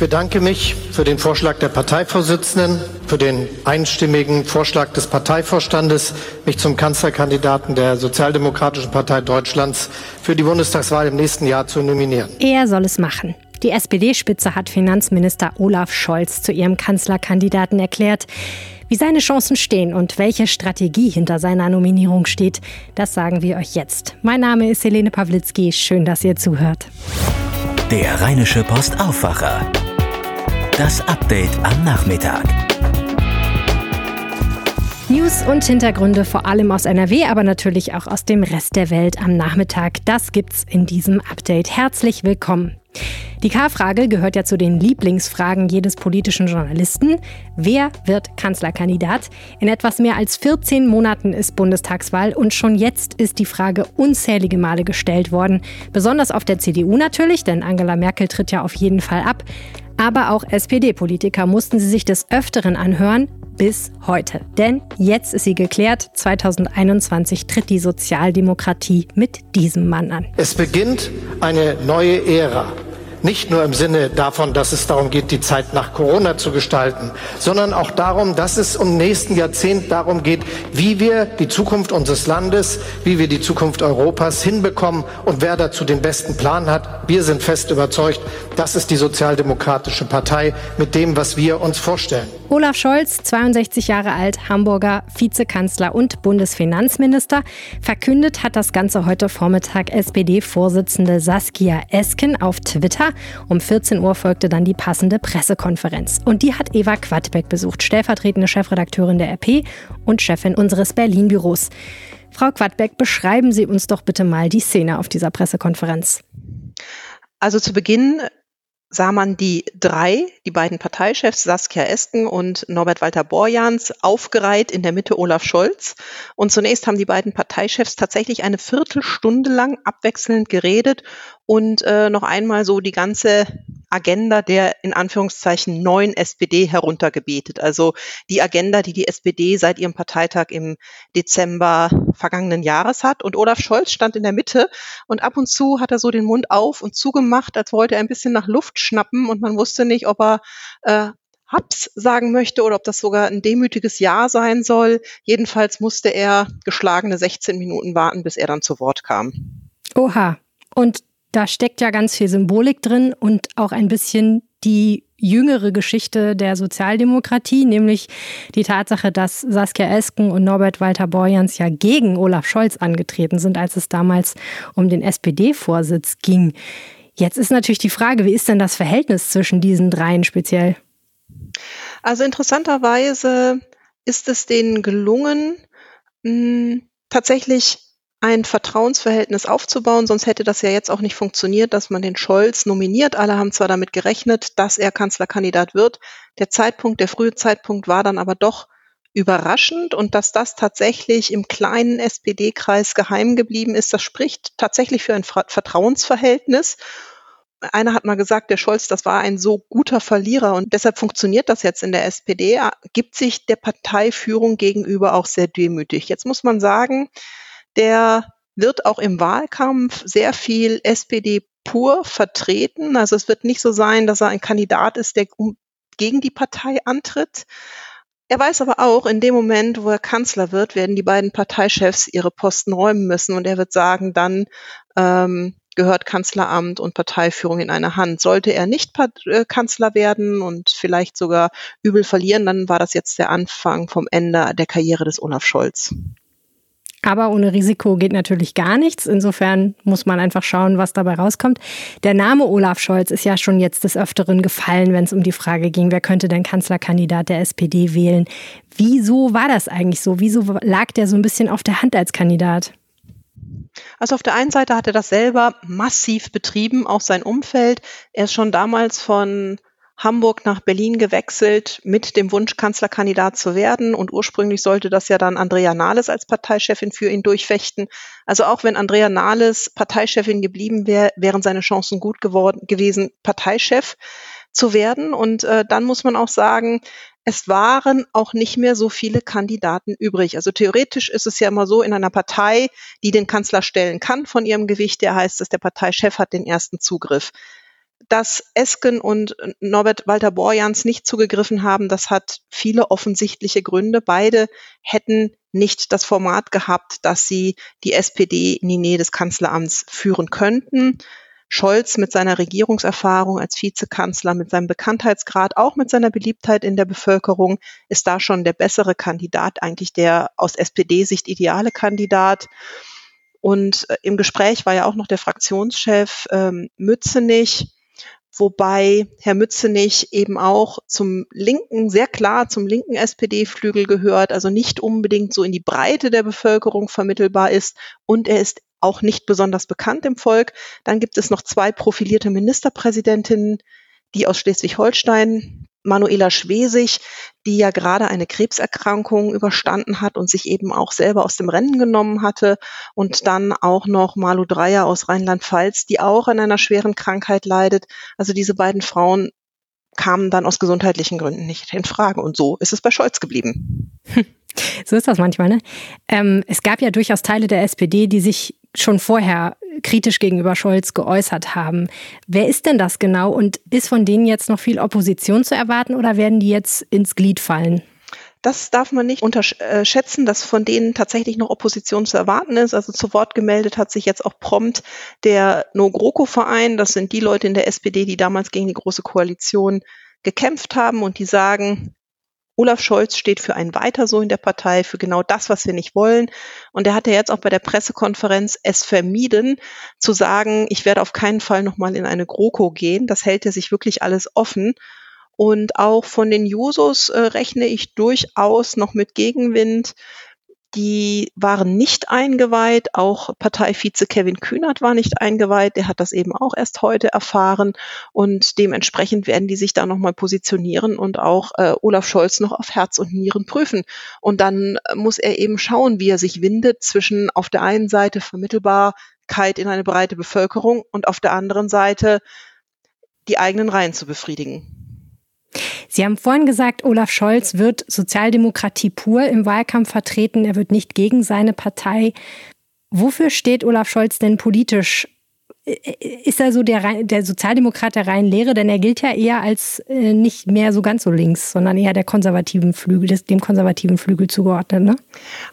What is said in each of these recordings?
bedanke mich für den Vorschlag der Parteivorsitzenden, für den einstimmigen Vorschlag des Parteivorstandes, mich zum Kanzlerkandidaten der Sozialdemokratischen Partei Deutschlands für die Bundestagswahl im nächsten Jahr zu nominieren. Er soll es machen. Die SPD-Spitze hat Finanzminister Olaf Scholz zu ihrem Kanzlerkandidaten erklärt. Wie seine Chancen stehen und welche Strategie hinter seiner Nominierung steht, das sagen wir euch jetzt. Mein Name ist Helene Pawlitzki. Schön, dass ihr zuhört. Der Rheinische Post Aufwacher. Das Update am Nachmittag. News und Hintergründe vor allem aus NRW, aber natürlich auch aus dem Rest der Welt am Nachmittag. Das gibt's in diesem Update. Herzlich willkommen. Die K-Frage gehört ja zu den Lieblingsfragen jedes politischen Journalisten. Wer wird Kanzlerkandidat? In etwas mehr als 14 Monaten ist Bundestagswahl und schon jetzt ist die Frage unzählige Male gestellt worden. Besonders auf der CDU natürlich, denn Angela Merkel tritt ja auf jeden Fall ab. Aber auch SPD-Politiker mussten sie sich des Öfteren anhören, bis heute. Denn jetzt ist sie geklärt. 2021 tritt die Sozialdemokratie mit diesem Mann an. Es beginnt eine neue Ära. Nicht nur im Sinne davon, dass es darum geht, die Zeit nach Corona zu gestalten, sondern auch darum, dass es im nächsten Jahrzehnt darum geht, wie wir die Zukunft unseres Landes, wie wir die Zukunft Europas hinbekommen und wer dazu den besten Plan hat. Wir sind fest überzeugt, das ist die Sozialdemokratische Partei mit dem, was wir uns vorstellen. Olaf Scholz, 62 Jahre alt, Hamburger Vizekanzler und Bundesfinanzminister, verkündet hat das Ganze heute Vormittag SPD-Vorsitzende Saskia Esken auf Twitter. Um 14 Uhr folgte dann die passende Pressekonferenz. Und die hat Eva Quadbeck besucht, stellvertretende Chefredakteurin der RP und Chefin unseres Berlin-Büros. Frau Quadbeck, beschreiben Sie uns doch bitte mal die Szene auf dieser Pressekonferenz. Also zu Beginn sah man die drei, die beiden Parteichefs Saskia Esken und Norbert Walter Borjans, aufgereiht in der Mitte Olaf Scholz. Und zunächst haben die beiden Parteichefs tatsächlich eine Viertelstunde lang abwechselnd geredet und äh, noch einmal so die ganze Agenda der in Anführungszeichen neuen SPD heruntergebetet. Also die Agenda, die die SPD seit ihrem Parteitag im Dezember vergangenen Jahres hat. Und Olaf Scholz stand in der Mitte und ab und zu hat er so den Mund auf und zugemacht, als wollte er ein bisschen nach Luft schnappen und man wusste nicht, ob er äh, Haps sagen möchte oder ob das sogar ein demütiges Ja sein soll. Jedenfalls musste er geschlagene 16 Minuten warten, bis er dann zu Wort kam. Oha. Und da steckt ja ganz viel Symbolik drin und auch ein bisschen die jüngere Geschichte der Sozialdemokratie, nämlich die Tatsache, dass Saskia Esken und Norbert Walter Borjans ja gegen Olaf Scholz angetreten sind, als es damals um den SPD-Vorsitz ging. Jetzt ist natürlich die Frage, wie ist denn das Verhältnis zwischen diesen dreien speziell? Also interessanterweise ist es denen gelungen, tatsächlich ein Vertrauensverhältnis aufzubauen, sonst hätte das ja jetzt auch nicht funktioniert, dass man den Scholz nominiert. Alle haben zwar damit gerechnet, dass er Kanzlerkandidat wird. Der Zeitpunkt, der frühe Zeitpunkt war dann aber doch überraschend und dass das tatsächlich im kleinen SPD-Kreis geheim geblieben ist, das spricht tatsächlich für ein Vertrauensverhältnis. Einer hat mal gesagt, der Scholz, das war ein so guter Verlierer und deshalb funktioniert das jetzt in der SPD, gibt sich der Parteiführung gegenüber auch sehr demütig. Jetzt muss man sagen, der wird auch im Wahlkampf sehr viel SPD pur vertreten. Also es wird nicht so sein, dass er ein Kandidat ist, der gegen die Partei antritt. Er weiß aber auch, in dem Moment, wo er Kanzler wird, werden die beiden Parteichefs ihre Posten räumen müssen und er wird sagen, dann ähm, gehört Kanzleramt und Parteiführung in eine Hand. Sollte er nicht äh, Kanzler werden und vielleicht sogar übel verlieren, dann war das jetzt der Anfang vom Ende der Karriere des Olaf Scholz. Aber ohne Risiko geht natürlich gar nichts. Insofern muss man einfach schauen, was dabei rauskommt. Der Name Olaf Scholz ist ja schon jetzt des Öfteren gefallen, wenn es um die Frage ging, wer könnte denn Kanzlerkandidat der SPD wählen. Wieso war das eigentlich so? Wieso lag der so ein bisschen auf der Hand als Kandidat? Also auf der einen Seite hat er das selber massiv betrieben, auch sein Umfeld. Er ist schon damals von Hamburg nach Berlin gewechselt mit dem Wunsch, Kanzlerkandidat zu werden. Und ursprünglich sollte das ja dann Andrea Nahles als Parteichefin für ihn durchfechten. Also auch wenn Andrea Nahles Parteichefin geblieben wäre, wären seine Chancen gut geworden, gewesen, Parteichef zu werden. Und äh, dann muss man auch sagen, es waren auch nicht mehr so viele Kandidaten übrig. Also theoretisch ist es ja immer so in einer Partei, die den Kanzler stellen kann von ihrem Gewicht, der heißt es, der Parteichef hat den ersten Zugriff. Dass Esken und Norbert Walter Borjans nicht zugegriffen haben, das hat viele offensichtliche Gründe. Beide hätten nicht das Format gehabt, dass sie die SPD in die Nähe des Kanzleramts führen könnten. Scholz mit seiner Regierungserfahrung als Vizekanzler, mit seinem Bekanntheitsgrad, auch mit seiner Beliebtheit in der Bevölkerung, ist da schon der bessere Kandidat, eigentlich der aus SPD-Sicht ideale Kandidat. Und äh, im Gespräch war ja auch noch der Fraktionschef ähm, Mützenich, wobei Herr Mützenich eben auch zum linken, sehr klar zum linken SPD-Flügel gehört, also nicht unbedingt so in die Breite der Bevölkerung vermittelbar ist und er ist auch nicht besonders bekannt im Volk. Dann gibt es noch zwei profilierte Ministerpräsidentinnen, die aus Schleswig-Holstein Manuela Schwesig, die ja gerade eine Krebserkrankung überstanden hat und sich eben auch selber aus dem Rennen genommen hatte. Und dann auch noch Malu Dreyer aus Rheinland-Pfalz, die auch an einer schweren Krankheit leidet. Also diese beiden Frauen kamen dann aus gesundheitlichen Gründen nicht in Frage. Und so ist es bei Scholz geblieben. So ist das manchmal, ne? Ähm, es gab ja durchaus Teile der SPD, die sich schon vorher kritisch gegenüber Scholz geäußert haben. Wer ist denn das genau und ist von denen jetzt noch viel Opposition zu erwarten oder werden die jetzt ins Glied fallen? Das darf man nicht unterschätzen, dass von denen tatsächlich noch Opposition zu erwarten ist. Also zu Wort gemeldet hat sich jetzt auch prompt der No-GroKo-Verein. Das sind die Leute in der SPD, die damals gegen die Große Koalition gekämpft haben und die sagen, Olaf Scholz steht für ein Weiter so in der Partei, für genau das, was wir nicht wollen. Und er hat ja jetzt auch bei der Pressekonferenz es vermieden, zu sagen, ich werde auf keinen Fall nochmal in eine GroKo gehen. Das hält er sich wirklich alles offen. Und auch von den Jusos äh, rechne ich durchaus noch mit Gegenwind. Die waren nicht eingeweiht. Auch Parteivize Kevin Kühnert war nicht eingeweiht. Der hat das eben auch erst heute erfahren. Und dementsprechend werden die sich da nochmal positionieren und auch äh, Olaf Scholz noch auf Herz und Nieren prüfen. Und dann muss er eben schauen, wie er sich windet zwischen auf der einen Seite Vermittelbarkeit in eine breite Bevölkerung und auf der anderen Seite die eigenen Reihen zu befriedigen. Sie haben vorhin gesagt, Olaf Scholz wird Sozialdemokratie pur im Wahlkampf vertreten. Er wird nicht gegen seine Partei. Wofür steht Olaf Scholz denn politisch? Ist er so der, der Sozialdemokrat der reinen Lehre? Denn er gilt ja eher als äh, nicht mehr so ganz so links, sondern eher der konservativen Flügel, dem konservativen Flügel zugeordnet. Ne?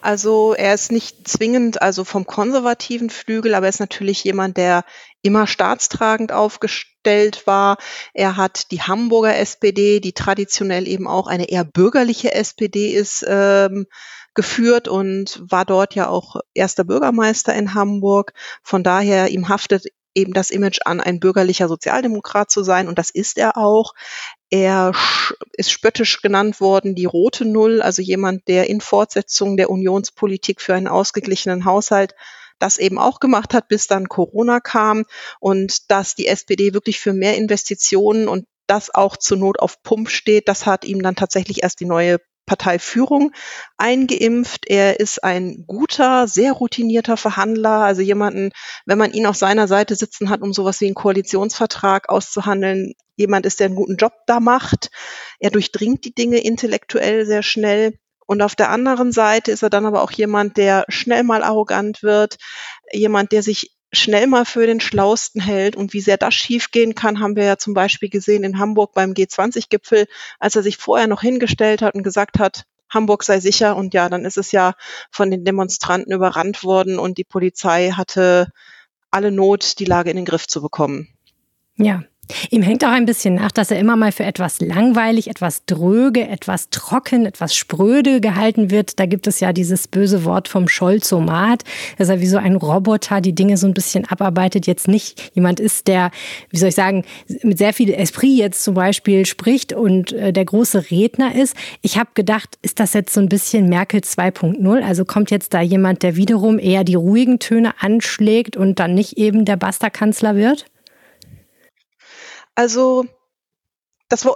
Also er ist nicht zwingend also vom konservativen Flügel, aber er ist natürlich jemand, der immer staatstragend aufgestellt war. Er hat die Hamburger SPD, die traditionell eben auch eine eher bürgerliche SPD ist, ähm, geführt und war dort ja auch erster Bürgermeister in Hamburg. Von daher, ihm haftet eben das Image an, ein bürgerlicher Sozialdemokrat zu sein und das ist er auch. Er ist spöttisch genannt worden, die rote Null, also jemand, der in Fortsetzung der Unionspolitik für einen ausgeglichenen Haushalt das eben auch gemacht hat, bis dann Corona kam und dass die SPD wirklich für mehr Investitionen und das auch zur Not auf Pump steht, das hat ihm dann tatsächlich erst die neue Parteiführung eingeimpft. Er ist ein guter, sehr routinierter Verhandler, also jemanden, wenn man ihn auf seiner Seite sitzen hat, um sowas wie einen Koalitionsvertrag auszuhandeln, jemand ist, der einen guten Job da macht. Er durchdringt die Dinge intellektuell sehr schnell. Und auf der anderen Seite ist er dann aber auch jemand, der schnell mal arrogant wird, jemand, der sich schnell mal für den Schlausten hält. Und wie sehr das schiefgehen kann, haben wir ja zum Beispiel gesehen in Hamburg beim G20-Gipfel, als er sich vorher noch hingestellt hat und gesagt hat, Hamburg sei sicher. Und ja, dann ist es ja von den Demonstranten überrannt worden und die Polizei hatte alle Not, die Lage in den Griff zu bekommen. Ja, Ihm hängt auch ein bisschen nach, dass er immer mal für etwas langweilig, etwas dröge, etwas trocken, etwas spröde gehalten wird. Da gibt es ja dieses böse Wort vom Scholzomat, dass er wie so ein Roboter die Dinge so ein bisschen abarbeitet, jetzt nicht jemand ist, der, wie soll ich sagen, mit sehr viel Esprit jetzt zum Beispiel spricht und äh, der große Redner ist. Ich habe gedacht, ist das jetzt so ein bisschen Merkel 2.0? Also kommt jetzt da jemand, der wiederum eher die ruhigen Töne anschlägt und dann nicht eben der Basterkanzler wird? Also das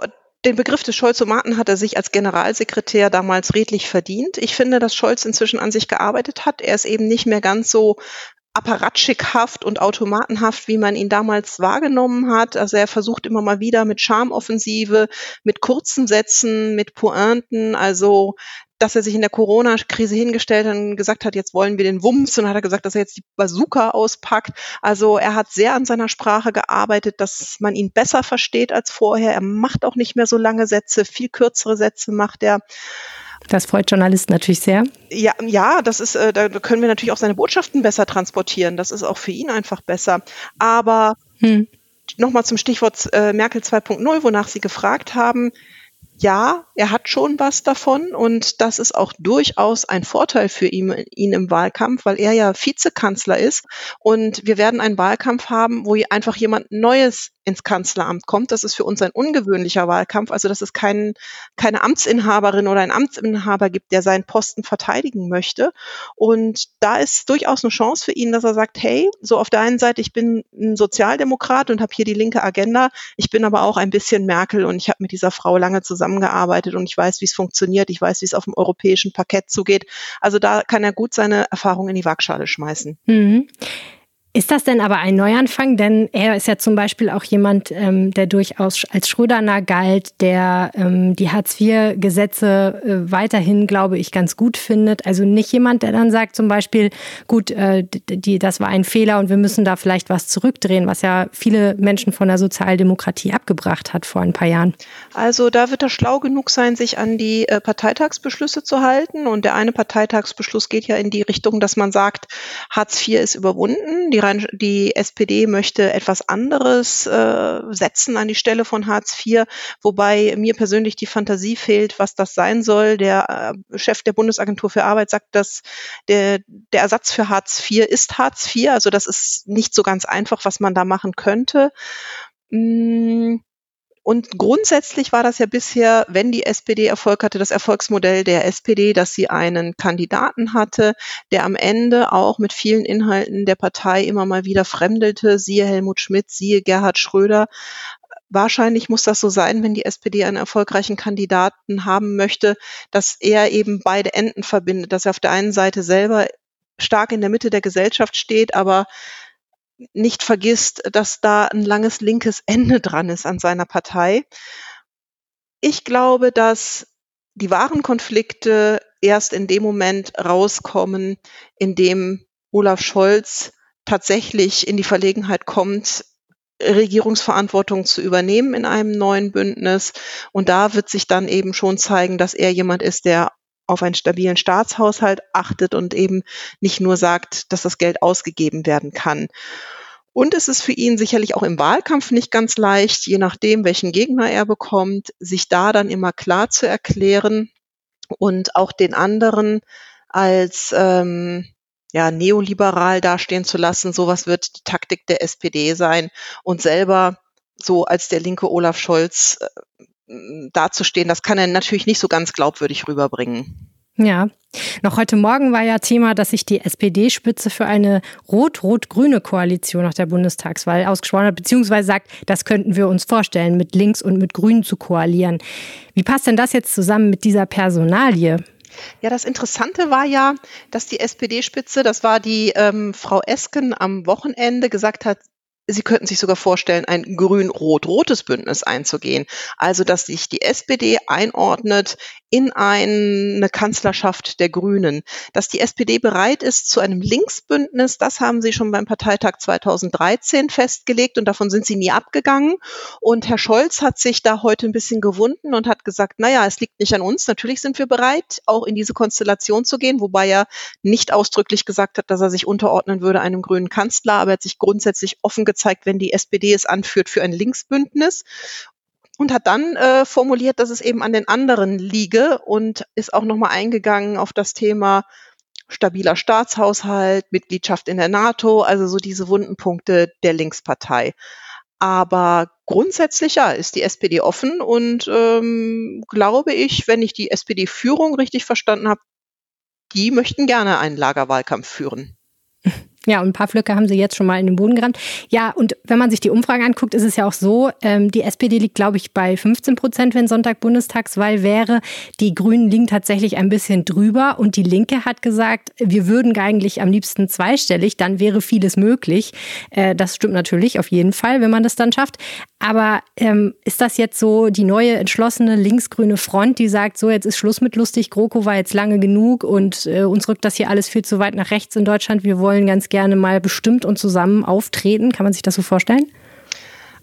den Begriff des Scholzomaten hat er sich als Generalsekretär damals redlich verdient. Ich finde, dass Scholz inzwischen an sich gearbeitet hat. Er ist eben nicht mehr ganz so apparatschikhaft und automatenhaft, wie man ihn damals wahrgenommen hat. Also er versucht immer mal wieder mit Charmoffensive, mit kurzen Sätzen, mit Pointen, also dass er sich in der Corona-Krise hingestellt hat und gesagt hat, jetzt wollen wir den Wumms und hat er gesagt, dass er jetzt die Bazooka auspackt. Also er hat sehr an seiner Sprache gearbeitet, dass man ihn besser versteht als vorher. Er macht auch nicht mehr so lange Sätze, viel kürzere Sätze macht er. Das freut Journalisten natürlich sehr. Ja, ja, das ist, äh, da können wir natürlich auch seine Botschaften besser transportieren. Das ist auch für ihn einfach besser. Aber hm. nochmal zum Stichwort äh, Merkel 2.0, wonach Sie gefragt haben ja, er hat schon was davon und das ist auch durchaus ein Vorteil für ihn, ihn im Wahlkampf, weil er ja Vizekanzler ist und wir werden einen Wahlkampf haben, wo einfach jemand Neues ins Kanzleramt kommt. Das ist für uns ein ungewöhnlicher Wahlkampf, also dass es kein, keine Amtsinhaberin oder ein Amtsinhaber gibt, der seinen Posten verteidigen möchte. Und da ist durchaus eine Chance für ihn, dass er sagt, hey, so auf der einen Seite, ich bin ein Sozialdemokrat und habe hier die linke Agenda, ich bin aber auch ein bisschen Merkel und ich habe mit dieser Frau lange zusammengearbeitet und ich weiß, wie es funktioniert, ich weiß, wie es auf dem europäischen Parkett zugeht. Also da kann er gut seine Erfahrung in die Waagschale schmeißen. Mhm. Ist das denn aber ein Neuanfang? Denn er ist ja zum Beispiel auch jemand, ähm, der durchaus als Schröderner galt, der ähm, die Hartz-IV-Gesetze äh, weiterhin, glaube ich, ganz gut findet. Also nicht jemand, der dann sagt zum Beispiel, gut, äh, die, das war ein Fehler und wir müssen da vielleicht was zurückdrehen, was ja viele Menschen von der Sozialdemokratie abgebracht hat vor ein paar Jahren. Also da wird er schlau genug sein, sich an die äh, Parteitagsbeschlüsse zu halten. Und der eine Parteitagsbeschluss geht ja in die Richtung, dass man sagt, Hartz IV ist überwunden. Die rein, die SPD möchte etwas anderes äh, setzen an die Stelle von Hartz IV, wobei mir persönlich die Fantasie fehlt, was das sein soll. Der äh, Chef der Bundesagentur für Arbeit sagt, dass der, der Ersatz für Hartz IV ist Hartz IV. Also das ist nicht so ganz einfach, was man da machen könnte. Mm, und grundsätzlich war das ja bisher, wenn die SPD Erfolg hatte, das Erfolgsmodell der SPD, dass sie einen Kandidaten hatte, der am Ende auch mit vielen Inhalten der Partei immer mal wieder fremdelte, siehe Helmut Schmidt, siehe Gerhard Schröder. Wahrscheinlich muss das so sein, wenn die SPD einen erfolgreichen Kandidaten haben möchte, dass er eben beide Enden verbindet, dass er auf der einen Seite selber stark in der Mitte der Gesellschaft steht, aber nicht vergisst, dass da ein langes linkes Ende dran ist an seiner Partei. Ich glaube, dass die wahren Konflikte erst in dem Moment rauskommen, in dem Olaf Scholz tatsächlich in die Verlegenheit kommt, Regierungsverantwortung zu übernehmen in einem neuen Bündnis. Und da wird sich dann eben schon zeigen, dass er jemand ist, der auf einen stabilen Staatshaushalt achtet und eben nicht nur sagt, dass das Geld ausgegeben werden kann. Und es ist für ihn sicherlich auch im Wahlkampf nicht ganz leicht, je nachdem, welchen Gegner er bekommt, sich da dann immer klar zu erklären und auch den anderen als ähm, ja, neoliberal dastehen zu lassen. Sowas wird die Taktik der SPD sein und selber so als der linke Olaf Scholz äh, dazustehen, das kann er natürlich nicht so ganz glaubwürdig rüberbringen. Ja, noch heute Morgen war ja Thema, dass sich die SPD-Spitze für eine rot-rot-grüne Koalition nach der Bundestagswahl ausgesprochen hat, beziehungsweise sagt, das könnten wir uns vorstellen, mit Links und mit Grünen zu koalieren. Wie passt denn das jetzt zusammen mit dieser Personalie? Ja, das Interessante war ja, dass die SPD-Spitze, das war die ähm, Frau Esken am Wochenende, gesagt hat, Sie könnten sich sogar vorstellen, ein grün-rot-rotes Bündnis einzugehen. Also, dass sich die SPD einordnet in eine Kanzlerschaft der Grünen. Dass die SPD bereit ist zu einem Linksbündnis, das haben sie schon beim Parteitag 2013 festgelegt und davon sind sie nie abgegangen. Und Herr Scholz hat sich da heute ein bisschen gewunden und hat gesagt, naja, es liegt nicht an uns. Natürlich sind wir bereit, auch in diese Konstellation zu gehen, wobei er nicht ausdrücklich gesagt hat, dass er sich unterordnen würde einem grünen Kanzler, aber er hat sich grundsätzlich offen gezeigt, wenn die SPD es anführt für ein Linksbündnis und hat dann äh, formuliert, dass es eben an den anderen liege und ist auch nochmal eingegangen auf das Thema stabiler Staatshaushalt, Mitgliedschaft in der NATO, also so diese Wundenpunkte der Linkspartei. Aber grundsätzlich ja, ist die SPD offen und ähm, glaube ich, wenn ich die SPD-Führung richtig verstanden habe, die möchten gerne einen Lagerwahlkampf führen. Ja, und ein paar Flöcke haben sie jetzt schon mal in den Boden gerammt. Ja, und wenn man sich die Umfragen anguckt, ist es ja auch so, ähm, die SPD liegt, glaube ich, bei 15 Prozent, wenn Sonntag Bundestagswahl wäre. Die Grünen liegen tatsächlich ein bisschen drüber und die Linke hat gesagt, wir würden eigentlich am liebsten zweistellig, dann wäre vieles möglich. Äh, das stimmt natürlich auf jeden Fall, wenn man das dann schafft. Aber ähm, ist das jetzt so die neue entschlossene linksgrüne Front, die sagt, so jetzt ist Schluss mit lustig, GroKo war jetzt lange genug und äh, uns rückt das hier alles viel zu weit nach rechts in Deutschland. Wir wollen ganz gerne mal bestimmt und zusammen auftreten. Kann man sich das so vorstellen?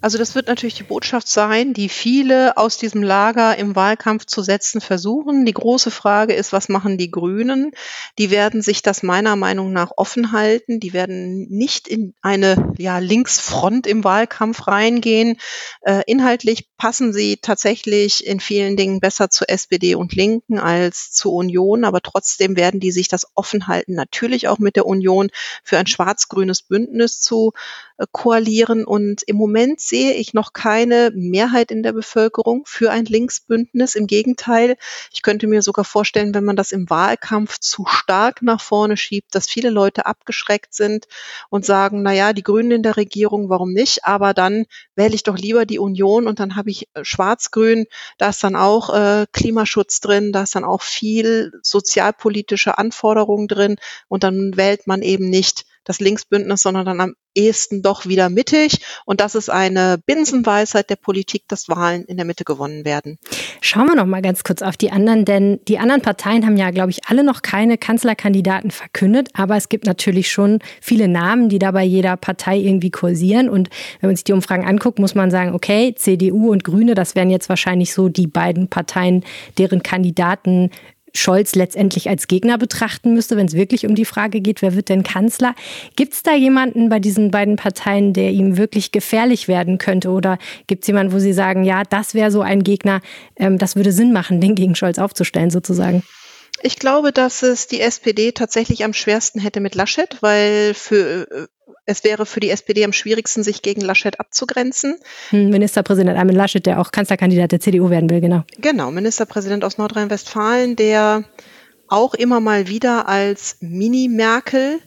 Also das wird natürlich die Botschaft sein, die viele aus diesem Lager im Wahlkampf zu setzen versuchen. Die große Frage ist, was machen die Grünen? Die werden sich das meiner Meinung nach offen halten. Die werden nicht in eine ja, Linksfront im Wahlkampf reingehen. Äh, inhaltlich passen sie tatsächlich in vielen Dingen besser zu SPD und Linken als zu Union, aber trotzdem werden die sich das offen halten, natürlich auch mit der Union für ein schwarz-grünes Bündnis zu äh, koalieren. Und im Moment sehe ich noch keine Mehrheit in der Bevölkerung für ein Linksbündnis. Im Gegenteil, ich könnte mir sogar vorstellen, wenn man das im Wahlkampf zu stark nach vorne schiebt, dass viele Leute abgeschreckt sind und sagen, na ja, die Grünen in der Regierung, warum nicht? Aber dann wähle ich doch lieber die Union und dann habe ich äh, Schwarz-Grün, da ist dann auch äh, Klimaschutz drin, da ist dann auch viel sozialpolitische Anforderungen drin und dann wählt man eben nicht das Linksbündnis, sondern dann am ehesten doch wieder mittig. Und das ist eine Binsenweisheit der Politik, dass Wahlen in der Mitte gewonnen werden. Schauen wir noch mal ganz kurz auf die anderen, denn die anderen Parteien haben ja, glaube ich, alle noch keine Kanzlerkandidaten verkündet. Aber es gibt natürlich schon viele Namen, die da bei jeder Partei irgendwie kursieren. Und wenn man sich die Umfragen anguckt, muss man sagen, okay, CDU und Grüne, das wären jetzt wahrscheinlich so die beiden Parteien, deren Kandidaten Scholz letztendlich als Gegner betrachten müsste, wenn es wirklich um die Frage geht, wer wird denn Kanzler. Gibt es da jemanden bei diesen beiden Parteien, der ihm wirklich gefährlich werden könnte? Oder gibt es jemanden, wo Sie sagen, ja, das wäre so ein Gegner, ähm, das würde Sinn machen, den gegen Scholz aufzustellen sozusagen? Ich glaube, dass es die SPD tatsächlich am schwersten hätte mit Laschet, weil für äh, es wäre für die SPD am schwierigsten, sich gegen Laschet abzugrenzen. Hm, Ministerpräsident Armin Laschet, der auch Kanzlerkandidat der CDU werden will, genau. Genau, Ministerpräsident aus Nordrhein-Westfalen, der auch immer mal wieder als Mini-Merkel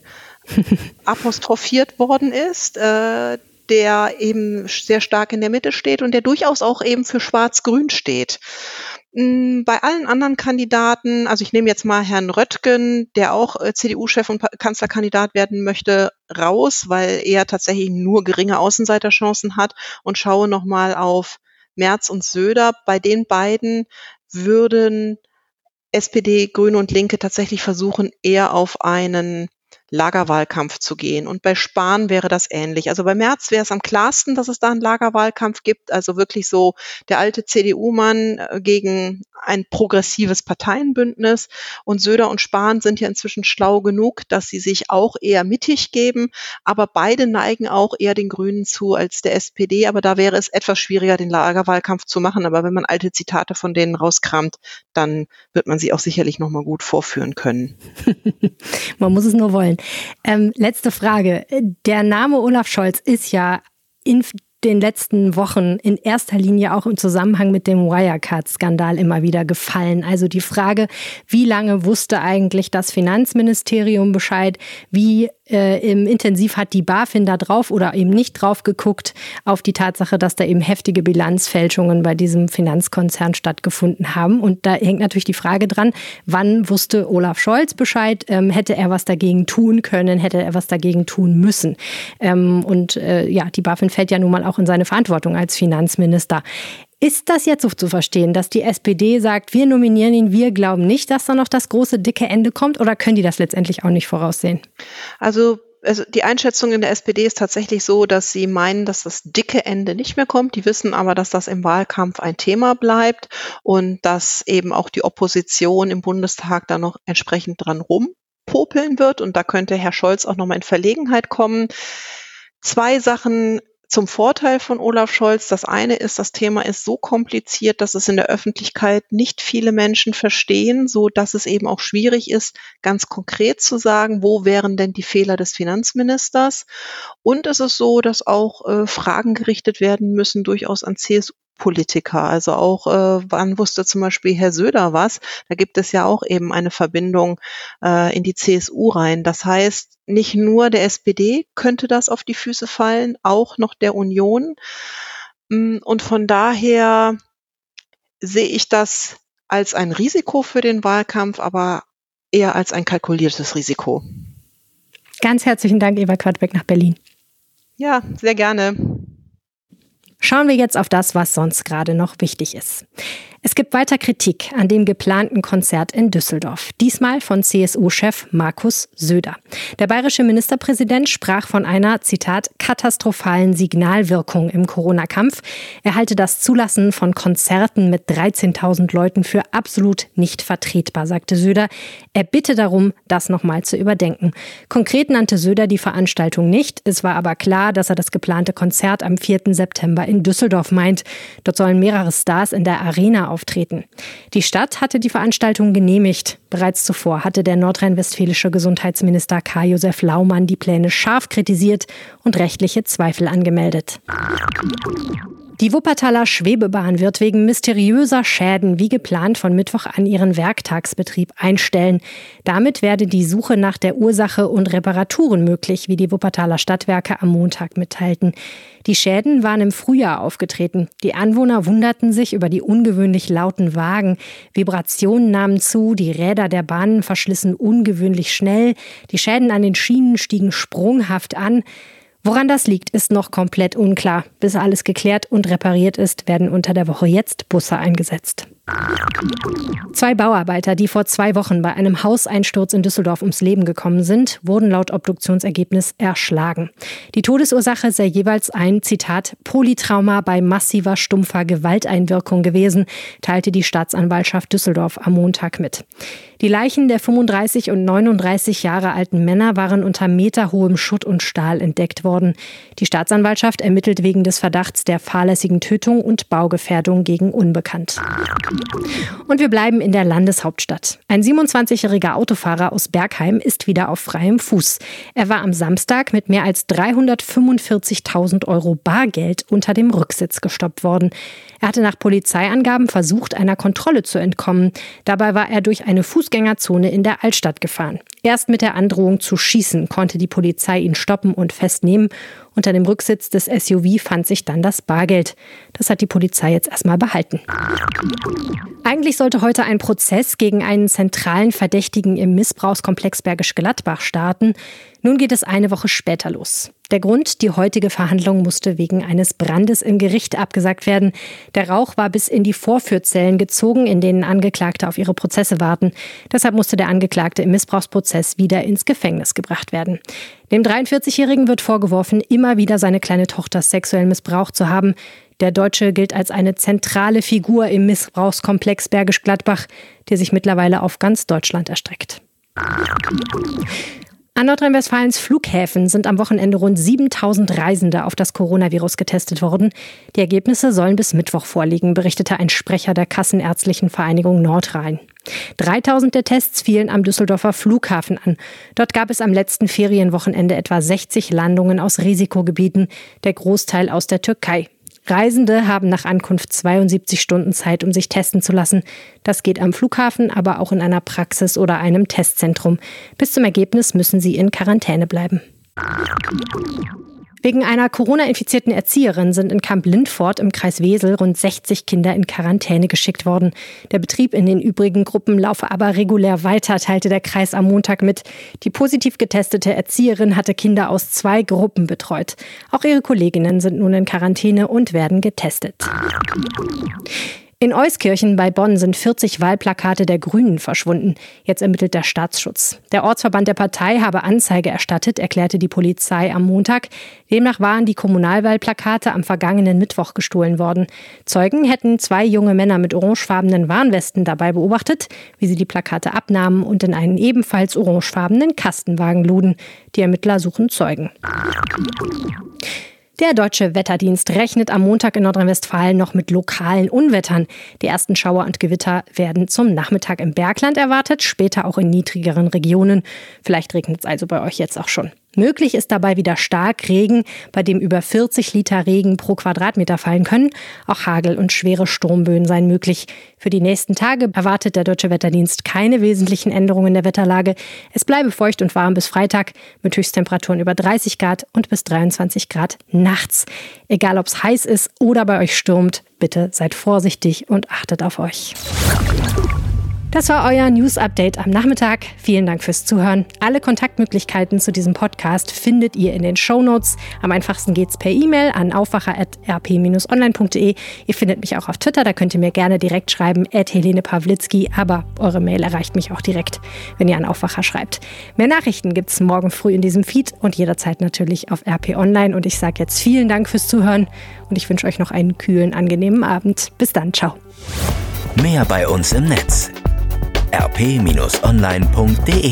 apostrophiert worden ist, äh, der eben sehr stark in der Mitte steht und der durchaus auch eben für Schwarz-Grün steht. Hm, bei allen anderen Kandidaten, also ich nehme jetzt mal Herrn Röttgen, der auch äh, CDU-Chef und Kanzlerkandidat werden möchte, raus, weil er tatsächlich nur geringe Außenseiterchancen hat und schaue nochmal auf Merz und Söder. Bei den beiden würden SPD, Grüne und Linke tatsächlich versuchen, eher auf einen Lagerwahlkampf zu gehen. Und bei Spahn wäre das ähnlich. Also bei Merz wäre es am klarsten, dass es da einen Lagerwahlkampf gibt. Also wirklich so der alte CDU-Mann äh, gegen ein progressives Parteienbündnis. Und Söder und Spahn sind ja inzwischen schlau genug, dass sie sich auch eher mittig geben. Aber beide neigen auch eher den Grünen zu als der SPD. Aber da wäre es etwas schwieriger, den Lagerwahlkampf zu machen. Aber wenn man alte Zitate von denen rauskramt, dann wird man sie auch sicherlich nochmal gut vorführen können. man muss es nur wollen. Ähm, letzte Frage. Der Name Olaf Scholz ist ja in den letzten Wochen in erster Linie auch im Zusammenhang mit dem Wirecard-Skandal immer wieder gefallen. Also die Frage, wie lange wusste eigentlich das Finanzministerium Bescheid? Wie äh, intensiv hat die BaFin da drauf oder eben nicht drauf geguckt auf die Tatsache, dass da eben heftige Bilanzfälschungen bei diesem Finanzkonzern stattgefunden haben. Und da hängt natürlich die Frage dran, wann wusste Olaf Scholz Bescheid? Ähm, hätte er was dagegen tun können? Hätte er was dagegen tun müssen? Ähm, und äh, ja, die BaFin fällt ja nun mal auch in seine Verantwortung als Finanzminister. Ist das jetzt so zu verstehen, dass die SPD sagt, wir nominieren ihn, wir glauben nicht, dass da noch das große, dicke Ende kommt oder können die das letztendlich auch nicht voraussehen? Also also die Einschätzung in der SPD ist tatsächlich so, dass sie meinen, dass das dicke Ende nicht mehr kommt. Die wissen aber, dass das im Wahlkampf ein Thema bleibt und dass eben auch die Opposition im Bundestag da noch entsprechend dran rumpopeln wird. Und da könnte Herr Scholz auch nochmal in Verlegenheit kommen. Zwei Sachen zum Vorteil von Olaf Scholz. Das eine ist, das Thema ist so kompliziert, dass es in der Öffentlichkeit nicht viele Menschen verstehen, so dass es eben auch schwierig ist, ganz konkret zu sagen, wo wären denn die Fehler des Finanzministers. Und es ist so, dass auch äh, Fragen gerichtet werden müssen, durchaus an CSU Politiker. Also auch, äh, wann wusste zum Beispiel Herr Söder was? Da gibt es ja auch eben eine Verbindung äh, in die CSU rein. Das heißt, nicht nur der SPD könnte das auf die Füße fallen, auch noch der Union. Mm, und von daher sehe ich das als ein Risiko für den Wahlkampf, aber eher als ein kalkuliertes Risiko. Ganz herzlichen Dank, Eva Quadbeck nach Berlin. Ja, sehr gerne. Schauen wir jetzt auf das, was sonst gerade noch wichtig ist. Es gibt weiter Kritik an dem geplanten Konzert in Düsseldorf. Diesmal von CSU-Chef Markus Söder. Der bayerische Ministerpräsident sprach von einer, Zitat, katastrophalen Signalwirkung im Corona-Kampf. Er halte das Zulassen von Konzerten mit 13.000 Leuten für absolut nicht vertretbar, sagte Söder. Er bitte darum, das nochmal zu überdenken. Konkret nannte Söder die Veranstaltung nicht. Es war aber klar, dass er das geplante Konzert am 4. September in Düsseldorf meint. Dort sollen mehrere Stars in der Arena auftreten. Die Stadt hatte die Veranstaltung genehmigt. Bereits zuvor hatte der nordrhein-westfälische Gesundheitsminister Karl-Josef Laumann die Pläne scharf kritisiert und rechtliche Zweifel angemeldet. Die Wuppertaler Schwebebahn wird wegen mysteriöser Schäden wie geplant von Mittwoch an ihren Werktagsbetrieb einstellen. Damit werde die Suche nach der Ursache und Reparaturen möglich, wie die Wuppertaler Stadtwerke am Montag mitteilten. Die Schäden waren im Frühjahr aufgetreten. Die Anwohner wunderten sich über die ungewöhnlich lauten Wagen. Vibrationen nahmen zu, die Räder der Bahnen verschlissen ungewöhnlich schnell, die Schäden an den Schienen stiegen sprunghaft an. Woran das liegt, ist noch komplett unklar. Bis alles geklärt und repariert ist, werden unter der Woche jetzt Busse eingesetzt. Zwei Bauarbeiter, die vor zwei Wochen bei einem Hauseinsturz in Düsseldorf ums Leben gekommen sind, wurden laut Obduktionsergebnis erschlagen. Die Todesursache sei jeweils ein, Zitat, Polytrauma bei massiver stumpfer Gewalteinwirkung gewesen, teilte die Staatsanwaltschaft Düsseldorf am Montag mit. Die Leichen der 35 und 39 Jahre alten Männer waren unter meterhohem Schutt und Stahl entdeckt worden. Die Staatsanwaltschaft ermittelt wegen des Verdachts der fahrlässigen Tötung und Baugefährdung gegen Unbekannt. Und wir bleiben in der Landeshauptstadt. Ein 27-jähriger Autofahrer aus Bergheim ist wieder auf freiem Fuß. Er war am Samstag mit mehr als 345.000 Euro Bargeld unter dem Rücksitz gestoppt worden. Er hatte nach Polizeiangaben versucht, einer Kontrolle zu entkommen. Dabei war er durch eine Fußgängerzone in der Altstadt gefahren. Erst mit der Androhung zu schießen konnte die Polizei ihn stoppen und festnehmen. Unter dem Rücksitz des SUV fand sich dann das Bargeld. Das hat die Polizei jetzt erstmal behalten. Eigentlich sollte heute ein Prozess gegen einen zentralen Verdächtigen im Missbrauchskomplex Bergisch Gladbach starten. Nun geht es eine Woche später los. Der Grund, die heutige Verhandlung musste wegen eines Brandes im Gericht abgesagt werden. Der Rauch war bis in die Vorführzellen gezogen, in denen Angeklagte auf ihre Prozesse warten. Deshalb musste der Angeklagte im Missbrauchsprozess wieder ins Gefängnis gebracht werden. Dem 43-Jährigen wird vorgeworfen, immer wieder seine kleine Tochter sexuell missbraucht zu haben. Der Deutsche gilt als eine zentrale Figur im Missbrauchskomplex Bergisch Gladbach, der sich mittlerweile auf ganz Deutschland erstreckt. An Nordrhein-Westfalens Flughäfen sind am Wochenende rund 7000 Reisende auf das Coronavirus getestet worden. Die Ergebnisse sollen bis Mittwoch vorliegen, berichtete ein Sprecher der Kassenärztlichen Vereinigung Nordrhein. 3000 der Tests fielen am Düsseldorfer Flughafen an. Dort gab es am letzten Ferienwochenende etwa 60 Landungen aus Risikogebieten, der Großteil aus der Türkei. Reisende haben nach Ankunft 72 Stunden Zeit, um sich testen zu lassen. Das geht am Flughafen, aber auch in einer Praxis oder einem Testzentrum. Bis zum Ergebnis müssen sie in Quarantäne bleiben. Wegen einer Corona-infizierten Erzieherin sind in Camp Lindfort im Kreis Wesel rund 60 Kinder in Quarantäne geschickt worden. Der Betrieb in den übrigen Gruppen laufe aber regulär weiter, teilte der Kreis am Montag mit. Die positiv getestete Erzieherin hatte Kinder aus zwei Gruppen betreut. Auch ihre Kolleginnen sind nun in Quarantäne und werden getestet. In Euskirchen bei Bonn sind 40 Wahlplakate der Grünen verschwunden. Jetzt ermittelt der Staatsschutz. Der Ortsverband der Partei habe Anzeige erstattet, erklärte die Polizei am Montag. Demnach waren die Kommunalwahlplakate am vergangenen Mittwoch gestohlen worden. Zeugen hätten zwei junge Männer mit orangefarbenen Warnwesten dabei beobachtet, wie sie die Plakate abnahmen und in einen ebenfalls orangefarbenen Kastenwagen luden. Die Ermittler suchen Zeugen. Der Deutsche Wetterdienst rechnet am Montag in Nordrhein-Westfalen noch mit lokalen Unwettern. Die ersten Schauer und Gewitter werden zum Nachmittag im Bergland erwartet, später auch in niedrigeren Regionen. Vielleicht regnet es also bei euch jetzt auch schon. Möglich ist dabei wieder stark Regen, bei dem über 40 Liter Regen pro Quadratmeter fallen können. Auch Hagel und schwere Sturmböen seien möglich. Für die nächsten Tage erwartet der Deutsche Wetterdienst keine wesentlichen Änderungen der Wetterlage. Es bleibe feucht und warm bis Freitag mit Höchsttemperaturen über 30 Grad und bis 23 Grad nachts. Egal ob es heiß ist oder bei euch stürmt, bitte seid vorsichtig und achtet auf euch. Das war euer News Update am Nachmittag. Vielen Dank fürs Zuhören. Alle Kontaktmöglichkeiten zu diesem Podcast findet ihr in den Show Notes. Am einfachsten geht's per E-Mail an aufwacher.rp-online.de. Ihr findet mich auch auf Twitter, da könnt ihr mir gerne direkt schreiben, Helene Pawlitzki, aber eure Mail erreicht mich auch direkt, wenn ihr an Aufwacher schreibt. Mehr Nachrichten gibt's morgen früh in diesem Feed und jederzeit natürlich auf RP Online. Und ich sage jetzt vielen Dank fürs Zuhören und ich wünsche euch noch einen kühlen, angenehmen Abend. Bis dann, ciao. Mehr bei uns im Netz rp-online.de